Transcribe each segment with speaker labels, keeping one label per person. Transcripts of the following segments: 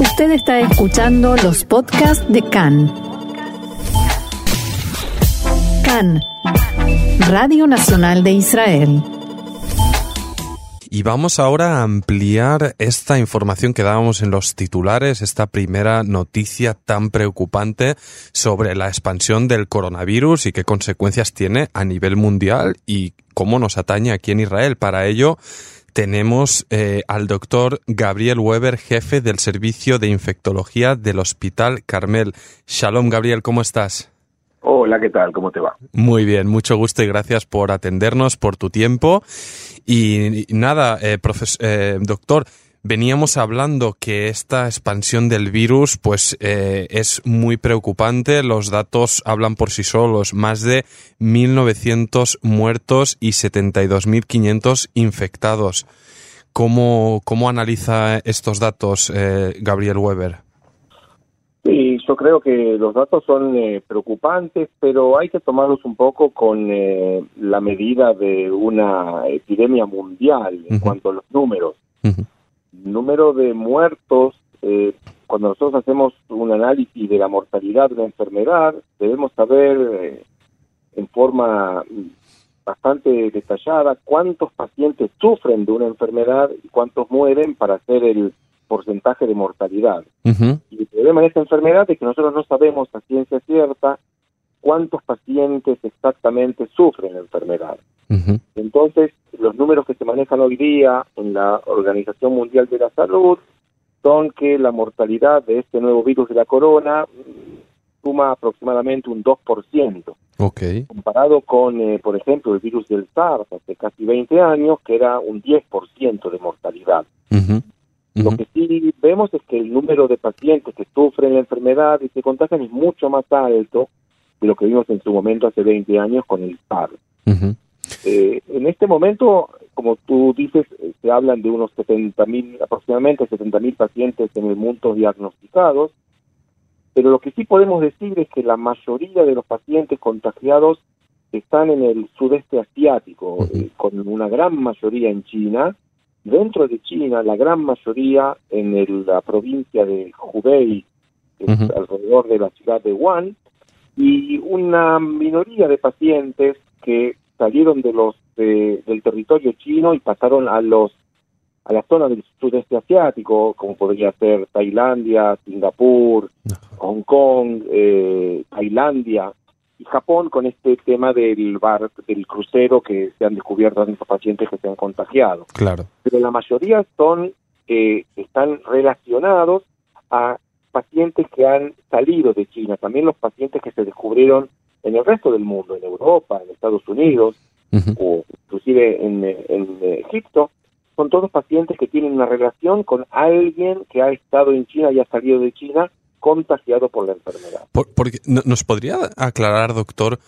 Speaker 1: Usted está escuchando los podcasts de CAN. CAN, Radio Nacional de Israel.
Speaker 2: Y vamos ahora a ampliar esta información que dábamos en los titulares, esta primera noticia tan preocupante sobre la expansión del coronavirus y qué consecuencias tiene a nivel mundial y cómo nos atañe aquí en Israel. Para ello, tenemos eh, al doctor Gabriel Weber, jefe del Servicio de Infectología del Hospital Carmel. Shalom, Gabriel, ¿cómo estás?
Speaker 3: Hola, ¿qué tal? ¿Cómo te va?
Speaker 2: Muy bien, mucho gusto y gracias por atendernos, por tu tiempo. Y, nada, eh, eh, doctor, veníamos hablando que esta expansión del virus pues eh, es muy preocupante. Los datos hablan por sí solos. Más de 1.900 muertos y 72.500 infectados. ¿Cómo, ¿Cómo analiza estos datos Gabriel Weber?
Speaker 3: Sí, yo creo que los datos son eh, preocupantes, pero hay que tomarlos un poco con eh, la medida de una epidemia mundial en cuanto a los números. Número de muertos, eh, cuando nosotros hacemos un análisis de la mortalidad de una enfermedad, debemos saber en forma bastante detallada cuántos pacientes sufren de una enfermedad y cuántos mueren para hacer el porcentaje de mortalidad. Y el problema de esta enfermedad es que nosotros no sabemos a ciencia cierta cuántos pacientes exactamente sufren la enfermedad. Entonces, los números que se manejan hoy día en la Organización Mundial de la Salud son que la mortalidad de este nuevo virus de la corona suma aproximadamente un 2%.
Speaker 2: Okay.
Speaker 3: Comparado con, eh, por ejemplo, el virus del SARS hace casi 20 años, que era un 10% de mortalidad. Lo que sí vemos es que el número de pacientes que sufren la enfermedad y se contagian es mucho más alto de lo que vimos en su momento hace 20 años con el SARS. Eh, en este momento, como tú dices, eh, se hablan de unos 70 mil, aproximadamente 70 mil pacientes en el mundo diagnosticados, pero lo que sí podemos decir es que la mayoría de los pacientes contagiados están en el sudeste asiático, eh, con una gran mayoría en China, Dentro de China, la gran mayoría en la provincia de Hubei, alrededor de la ciudad de Wuhan, y una minoría de pacientes que salieron de los del territorio chino y pasaron a los a la zona del sudeste asiático, como podría ser Tailandia, Singapur, Hong Kong, eh, Tailandia, y Japón con este tema del bar, del crucero que se han descubierto tantos pacientes que se han contagiado.
Speaker 2: Claro.
Speaker 3: Pero la mayoría son eh, están relacionados a pacientes que han salido de China, también los pacientes que se descubrieron en el resto del mundo, en Europa, en Estados Unidos o inclusive en, en Egipto, son todos pacientes que tienen una relación con alguien que ha estado en China y ha salido de China contagiado por la enfermedad.
Speaker 2: porque, ¿Nos podría aclarar, doctor,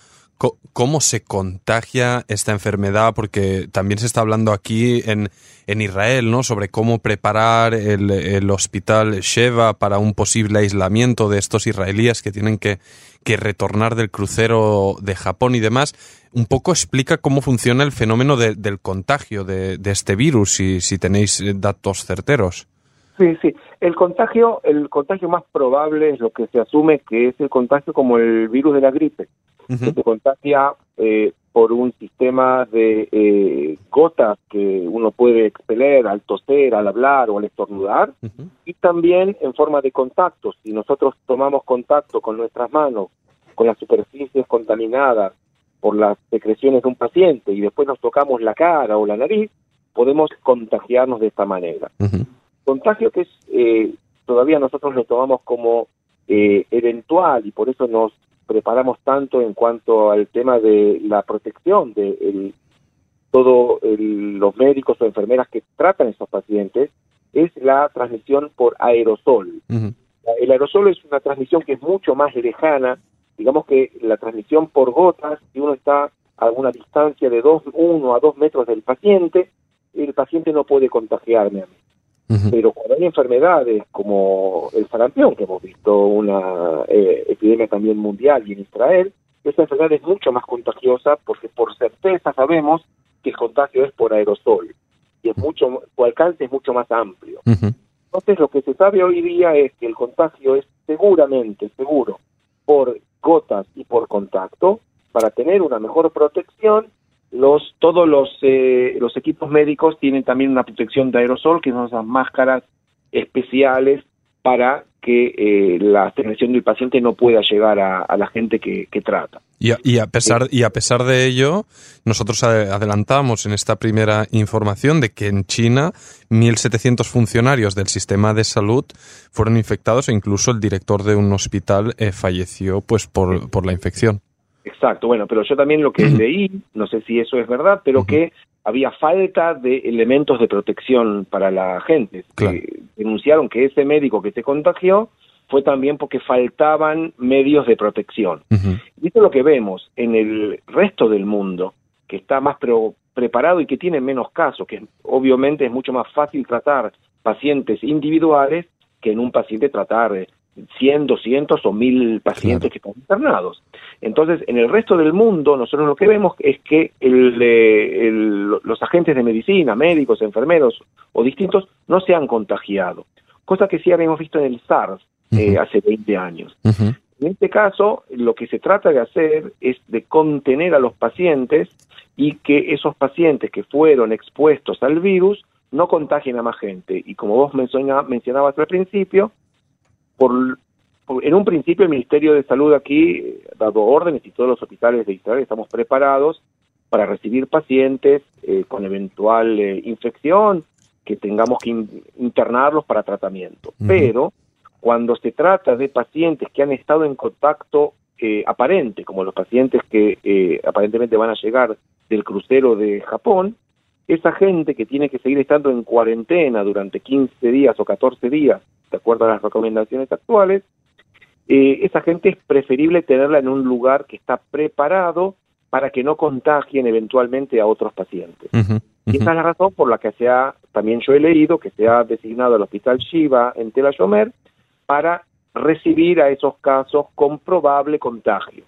Speaker 2: cómo se contagia esta enfermedad? Porque también se está hablando aquí en, en Israel, ¿no? Sobre cómo preparar el, el, hospital Sheva para un posible aislamiento de estos israelíes que tienen que, que retornar del crucero de Japón y demás. Un poco explica cómo funciona el fenómeno del contagio de, este virus, si, si tenéis datos certeros.
Speaker 3: Sí, sí. El contagio, el contagio más probable es lo que se asume que es el contagio como el virus de la gripe, que se contagia eh, por un sistema de eh, gotas que uno puede expeler al toser, al hablar o al estornudar, y también en forma de contacto. Si nosotros tomamos contacto con nuestras manos, con las superficies contaminadas por las secreciones de un paciente y después nos tocamos la cara o la nariz, podemos contagiarnos de esta manera. Contagio que es eh, todavía nosotros lo tomamos como eh, eventual y por eso nos preparamos tanto en cuanto al tema de la protección de el, todos los médicos o enfermeras que tratan a esos pacientes es la transmisión por aerosol. El aerosol es una transmisión que es mucho más lejana, digamos que la transmisión por gotas, si uno está a una distancia de dos, uno a dos metros del paciente, el paciente no puede contagiarme a mí. Pero cuando hay enfermedades como el sarampión, que hemos visto una eh, epidemia también mundial y en Israel, esa enfermedad es mucho más contagiosa porque por certeza sabemos que el contagio es por aerosol y es mucho, su alcance es mucho más amplio. Entonces lo que se sabe hoy día es que el contagio es seguramente seguro por gotas y por contacto. Para tener una mejor protección, los todos los eh, los equipos médicos tienen también una protección de aerosol, que son esas máscaras especiales para que eh, la transmisión del paciente no pueda llegar a, la gente que, trata.
Speaker 2: Y a, pesar, y a pesar de ello, nosotros adelantamos en esta primera información de que en China 1.700 funcionarios del sistema de salud fueron infectados e incluso el director de un hospital eh, falleció pues por la infección.
Speaker 3: Exacto, bueno, pero yo también lo que leí, no sé si eso es verdad, pero que había falta de elementos de protección para la gente. denunciaron que ese médico que se contagió fue también porque faltaban medios de protección. Y esto es lo que vemos en el resto del mundo, que está más preparado y que tiene menos casos, que obviamente es mucho más fácil tratar pacientes individuales que en un paciente tratar 100, 200 o 1000 pacientes que están internados. Entonces, en el resto del mundo, nosotros lo que vemos es que los agentes de medicina, médicos, enfermeros o distintos, no se han contagiado, cosa que sí habíamos visto en el SARS eh, hace 20 años. En este caso, lo que se trata de hacer es de contener a los pacientes y que esos pacientes que fueron expuestos al virus no contagien a más gente. Y como vos mencionabas al principio, por, en un principio el Ministerio de Salud aquí ha dado órdenes y todos los hospitales de Israel estamos preparados para recibir pacientes eh, con eventual eh, infección que tengamos que internarlos para tratamiento. Pero cuando se trata de pacientes que han estado en contacto eh, aparente, como los pacientes que aparentemente van a llegar del crucero de Japón, esa gente que tiene que seguir estando en cuarentena durante 15 días o 14 días de acuerdo a las recomendaciones actuales, eh, esa gente es preferible tenerla en un lugar que está preparado para que no contagien eventualmente a otros pacientes. Y esa es la razón por la que se ha, también yo he leído, que se ha designado el Hospital Shiva en Tel Ashomer para recibir a esos casos con probable contagio.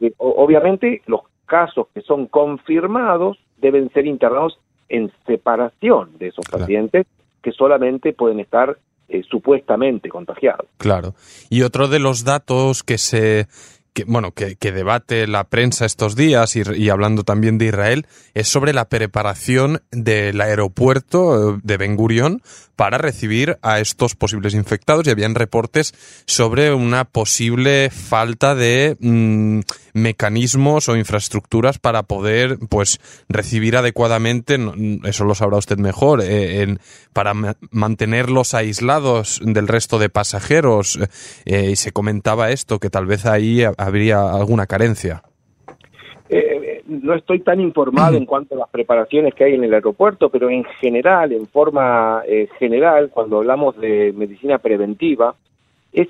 Speaker 3: Eh, obviamente, los casos que son confirmados deben ser internados en separación de esos pacientes que solamente pueden estar eh, supuestamente contagiados.
Speaker 2: Claro. Y otro de los datos que se que, bueno, que, debate la prensa estos días y, hablando también de Israel es sobre la preparación del aeropuerto eh, de Ben Gurion para recibir a estos posibles infectados. Y habían reportes sobre una posible falta de mm, mecanismos o infraestructuras para poder pues recibir adecuadamente eso lo sabrá usted mejor eh, para mantenerlos aislados del resto de pasajeros. Eh, y se comentaba esto que tal vez ahí habría alguna carencia
Speaker 3: no estoy tan informado en cuanto a las preparaciones que hay en el aeropuerto, pero en general, en forma eh, general, cuando hablamos de medicina preventiva, es,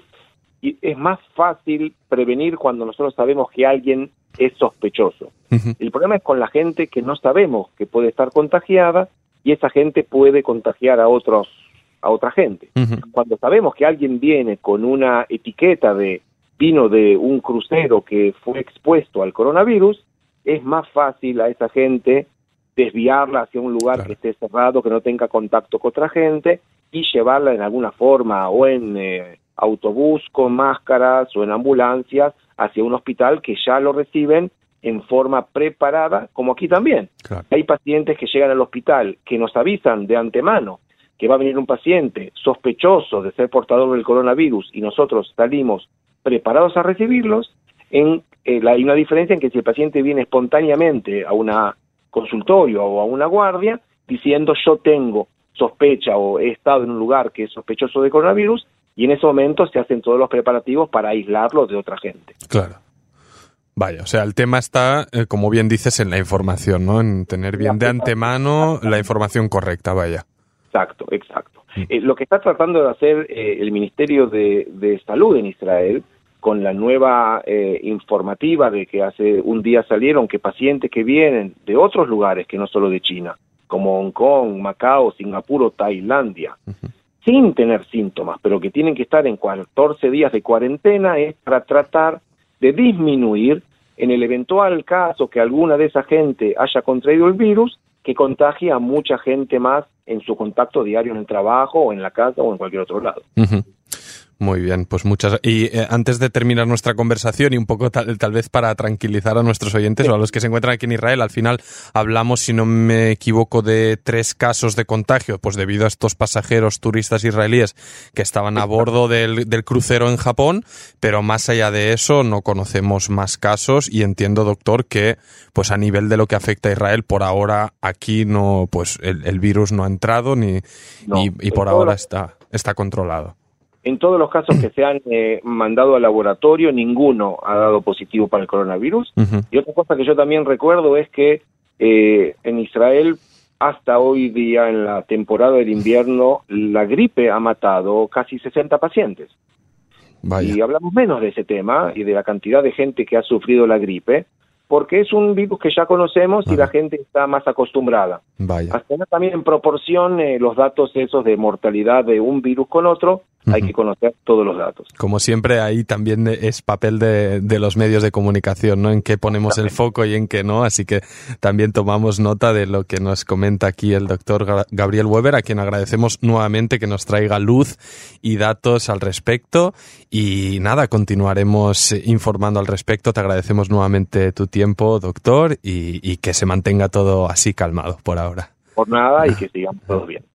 Speaker 3: es más fácil prevenir cuando nosotros sabemos que alguien es sospechoso. El problema es con la gente que no sabemos que puede estar contagiada y esa gente puede contagiar a otros a otra gente. Cuando sabemos que alguien viene con una etiqueta de vino de un crucero que fue expuesto al coronavirus, es más fácil a esa gente desviarla hacia un lugar que esté cerrado, que no tenga contacto con otra gente y llevarla en alguna forma o en eh, autobús con máscaras o en ambulancias hacia un hospital que ya lo reciben en forma preparada, como aquí también. Hay pacientes que llegan al hospital que nos avisan de antemano que va a venir un paciente sospechoso de ser portador del coronavirus y nosotros salimos preparados a recibirlos en eh, hay una diferencia en que si el paciente viene espontáneamente a un consultorio o a una guardia diciendo yo tengo sospecha o he estado en un lugar que es sospechoso de coronavirus y en ese momento se hacen todos los preparativos para aislarlo de otra gente.
Speaker 2: Claro. Vaya, o sea, el tema está, eh, como bien dices, en la información, ¿no? En tener bien de antemano la información correcta, vaya.
Speaker 3: Exacto, exacto. Eh, lo que está tratando de hacer el Ministerio de Salud en Israel con la nueva eh, informativa de que hace un día salieron que pacientes que vienen de otros lugares que no solo de China, como Hong Kong, Macao, Singapur o Tailandia, sin tener síntomas, pero que tienen que estar en 14 días de cuarentena, es para tratar de disminuir en el eventual caso que alguna de esa gente haya contraído el virus, que contagie a mucha gente más en su contacto diario en el trabajo o en la casa o en cualquier otro lado.
Speaker 2: Muy bien, pues muchas. Y eh, antes de terminar nuestra conversación y un poco tal, vez para tranquilizar a nuestros oyentes o a los que se encuentran aquí en Israel, al final hablamos, si no me equivoco, de tres casos de contagio, pues debido a estos pasajeros turistas israelíes que estaban a bordo del, del crucero en Japón, pero más allá de eso no conocemos más casos y entiendo, doctor, que pues a nivel de lo que afecta a Israel, por ahora aquí no, pues el, virus no ha entrado ni, y, por ahora está, está controlado.
Speaker 3: En todos los casos que se han eh, mandado al laboratorio, ninguno ha dado positivo para el coronavirus. Y otra cosa que yo también recuerdo es que eh, en Israel, hasta hoy día, en la temporada del invierno, la gripe ha matado casi 60 pacientes. Y hablamos menos de ese tema y de la cantidad de gente que ha sufrido la gripe, porque es un virus que ya conocemos y la gente está más acostumbrada.
Speaker 2: Vaya.
Speaker 3: Hasta también en proporción eh, los datos esos de mortalidad de un virus con otro, hay que conocer todos los datos.
Speaker 2: Como siempre, ahí también es papel de, de, los medios de comunicación, ¿no? En qué ponemos el foco y en qué no. Así que también tomamos nota de lo que nos comenta aquí el doctor Gabriel Weber, a quien agradecemos nuevamente que nos traiga luz y datos al respecto. Y nada, continuaremos informando al respecto. Te agradecemos nuevamente tu tiempo, doctor, y, y que se mantenga todo así calmado por ahora.
Speaker 3: Por nada y que sigamos todo bien.